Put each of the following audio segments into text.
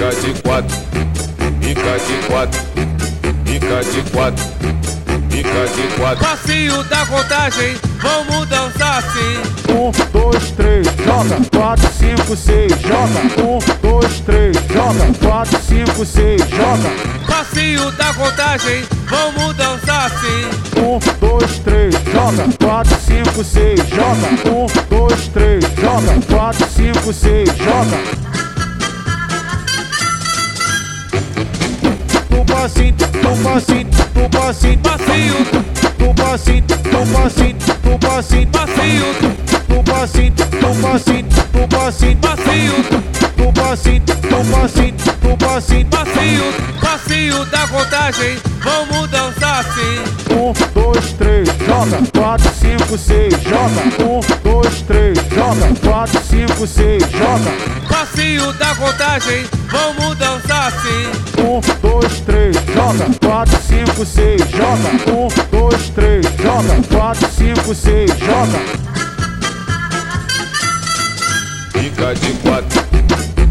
Fica de quatro, fica de quatro, fica de quatro, fica de quatro. Passinho da contagem, vamos dançar assim. Um, dois, três, joga, quatro, cinco, seis, joga. Um, dois, três, joga, quatro, cinco, seis, joga. Passinho da contagem, vamos dançar assim. Um, dois, três, joga, quatro, cinco, seis, joga. Um, dois, três, joga, quatro, cinco, seis, joga. Passinho, no passinho, no passinho, Passinho, no passinho, no passinho, no passinho, passinho, no passinho, no passinho, no passinho, passinho, no passinho, no passinho, no passinho. passinho, passinho da contagem, vamos dançar assim. Um, dois, três, joga, quatro, cinco, seis, joga. Um, dois, três, joga, quatro, cinco, seis, joga. Passinho da contagem, vamos dançar assim. Um, dois, três, joga, quatro, cinco, seis, joga. Um, dois, três, joga, quatro, cinco, seis, joga. Fica de quatro,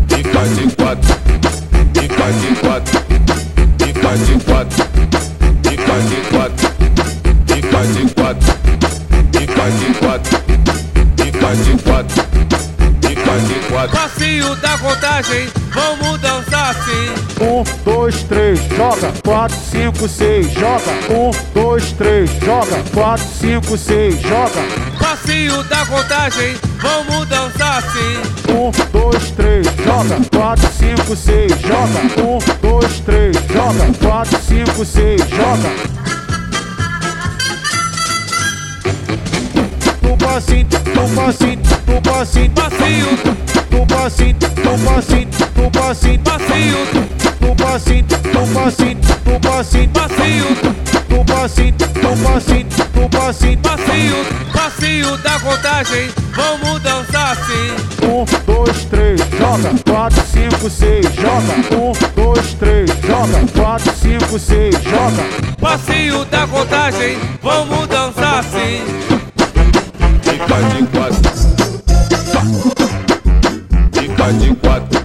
fica de quatro, fica de quatro, fica de quatro, fica de quatro, fica de quatro, fica de quatro, fica de quatro, fica de quatro. Passinho da contagem, vamos dançar assim. Um, dois, três, joga, quatro, cinco, seis, joga. Um, dois, três, joga, quatro, cinco, seis, joga. Passinho da contagem, vamos dançar assim. Um, dois, três, joga, quatro, cinco, seis, joga. Um, dois, três, joga, quatro, cinco, seis, joga. No passinho, no passinho, no passinho, Passinho, no passinho, no passinho, no passinho, passinho, no passinho, no passinho, no passinho, passinho, no passinho, no passinho, no passinho. passinho, passinho da contagem, vamos dançar assim. Um, dois, três, joga, quatro, cinco, seis, joga. Um, dois, três, joga, quatro, cinco, seis, joga. Passinho da contagem, vamos dançar assim. Fica de de quatro,